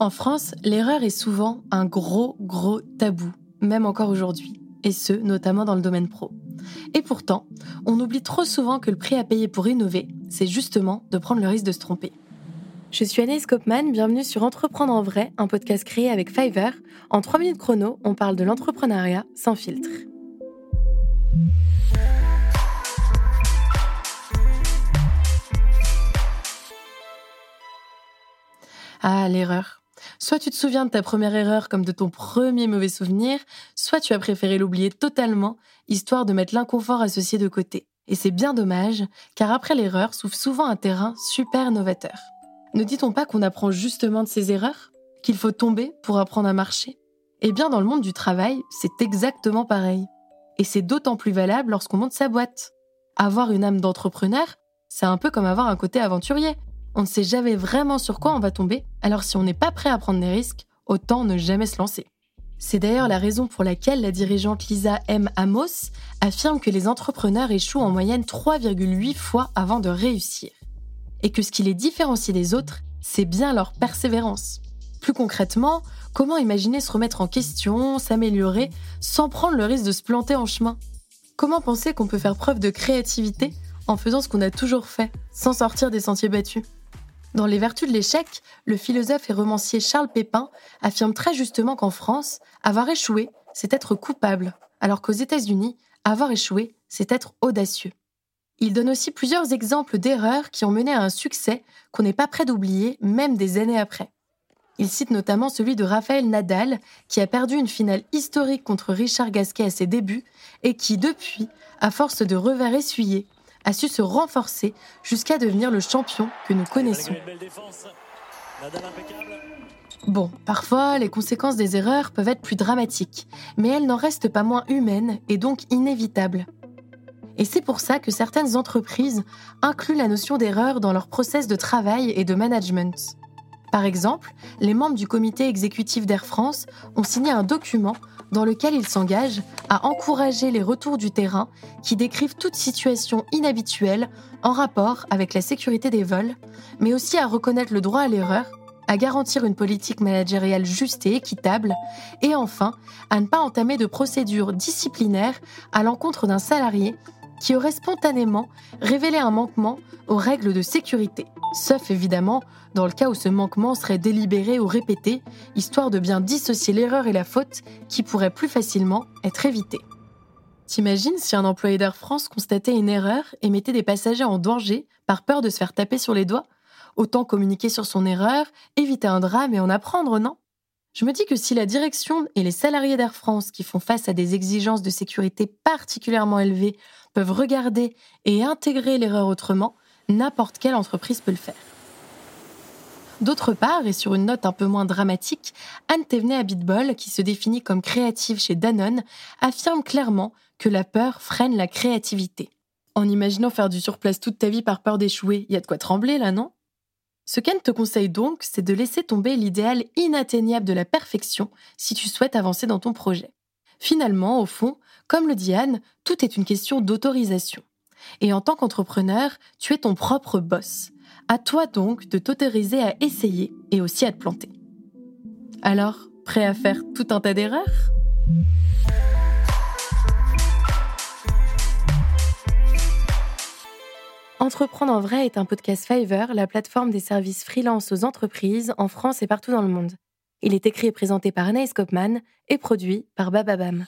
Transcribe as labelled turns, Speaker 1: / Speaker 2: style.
Speaker 1: En France, l'erreur est souvent un gros, gros tabou, même encore aujourd'hui, et ce, notamment dans le domaine pro. Et pourtant, on oublie trop souvent que le prix à payer pour innover, c'est justement de prendre le risque de se tromper. Je suis Anaïs Kopman, bienvenue sur Entreprendre en vrai, un podcast créé avec Fiverr. En 3 minutes chrono, on parle de l'entrepreneuriat sans filtre. Ah, l'erreur. Soit tu te souviens de ta première erreur comme de ton premier mauvais souvenir, soit tu as préféré l'oublier totalement, histoire de mettre l'inconfort associé de côté. Et c'est bien dommage, car après l'erreur s'ouvre souvent un terrain super novateur. Ne dit-on pas qu'on apprend justement de ses erreurs? Qu'il faut tomber pour apprendre à marcher? Eh bien, dans le monde du travail, c'est exactement pareil. Et c'est d'autant plus valable lorsqu'on monte sa boîte. Avoir une âme d'entrepreneur, c'est un peu comme avoir un côté aventurier. On ne sait jamais vraiment sur quoi on va tomber, alors si on n'est pas prêt à prendre des risques, autant ne jamais se lancer. C'est d'ailleurs la raison pour laquelle la dirigeante Lisa M. Amos affirme que les entrepreneurs échouent en moyenne 3,8 fois avant de réussir. Et que ce qui les différencie des autres, c'est bien leur persévérance. Plus concrètement, comment imaginer se remettre en question, s'améliorer, sans prendre le risque de se planter en chemin? Comment penser qu'on peut faire preuve de créativité en faisant ce qu'on a toujours fait, sans sortir des sentiers battus? Dans Les Vertus de l'échec, le philosophe et romancier Charles Pépin affirme très justement qu'en France, avoir échoué, c'est être coupable, alors qu'aux États-Unis, avoir échoué, c'est être audacieux. Il donne aussi plusieurs exemples d'erreurs qui ont mené à un succès qu'on n'est pas prêt d'oublier, même des années après. Il cite notamment celui de Raphaël Nadal, qui a perdu une finale historique contre Richard Gasquet à ses débuts et qui, depuis, à force de revers essuyés, a su se renforcer jusqu'à devenir le champion que nous connaissons. Bon, parfois, les conséquences des erreurs peuvent être plus dramatiques, mais elles n'en restent pas moins humaines et donc inévitables. Et c'est pour ça que certaines entreprises incluent la notion d'erreur dans leur process de travail et de management. Par exemple, les membres du comité exécutif d'Air France ont signé un document dans lequel ils s'engagent à encourager les retours du terrain qui décrivent toute situation inhabituelle en rapport avec la sécurité des vols, mais aussi à reconnaître le droit à l'erreur, à garantir une politique managériale juste et équitable, et enfin à ne pas entamer de procédures disciplinaires à l'encontre d'un salarié qui aurait spontanément révélé un manquement aux règles de sécurité, sauf évidemment dans le cas où ce manquement serait délibéré ou répété, histoire de bien dissocier l'erreur et la faute qui pourrait plus facilement être évitée. T'imagines si un employé d'Air France constatait une erreur et mettait des passagers en danger par peur de se faire taper sur les doigts? Autant communiquer sur son erreur, éviter un drame et en apprendre, non? Je me dis que si la direction et les salariés d'Air France qui font face à des exigences de sécurité particulièrement élevées peuvent regarder et intégrer l'erreur autrement, n'importe quelle entreprise peut le faire. D'autre part, et sur une note un peu moins dramatique, Anne Thévenet Abitbol, qui se définit comme créative chez Danone, affirme clairement que la peur freine la créativité. En imaginant faire du surplace toute ta vie par peur d'échouer, il y a de quoi trembler là, non? Ce qu'Anne te conseille donc, c'est de laisser tomber l'idéal inatteignable de la perfection si tu souhaites avancer dans ton projet. Finalement, au fond, comme le dit Anne, tout est une question d'autorisation. Et en tant qu'entrepreneur, tu es ton propre boss. À toi donc de t'autoriser à essayer et aussi à te planter. Alors, prêt à faire tout un tas d'erreurs? Entreprendre en vrai est un podcast Fiverr, la plateforme des services freelance aux entreprises en France et partout dans le monde. Il est écrit et présenté par Anaïs Kopman et produit par Bababam.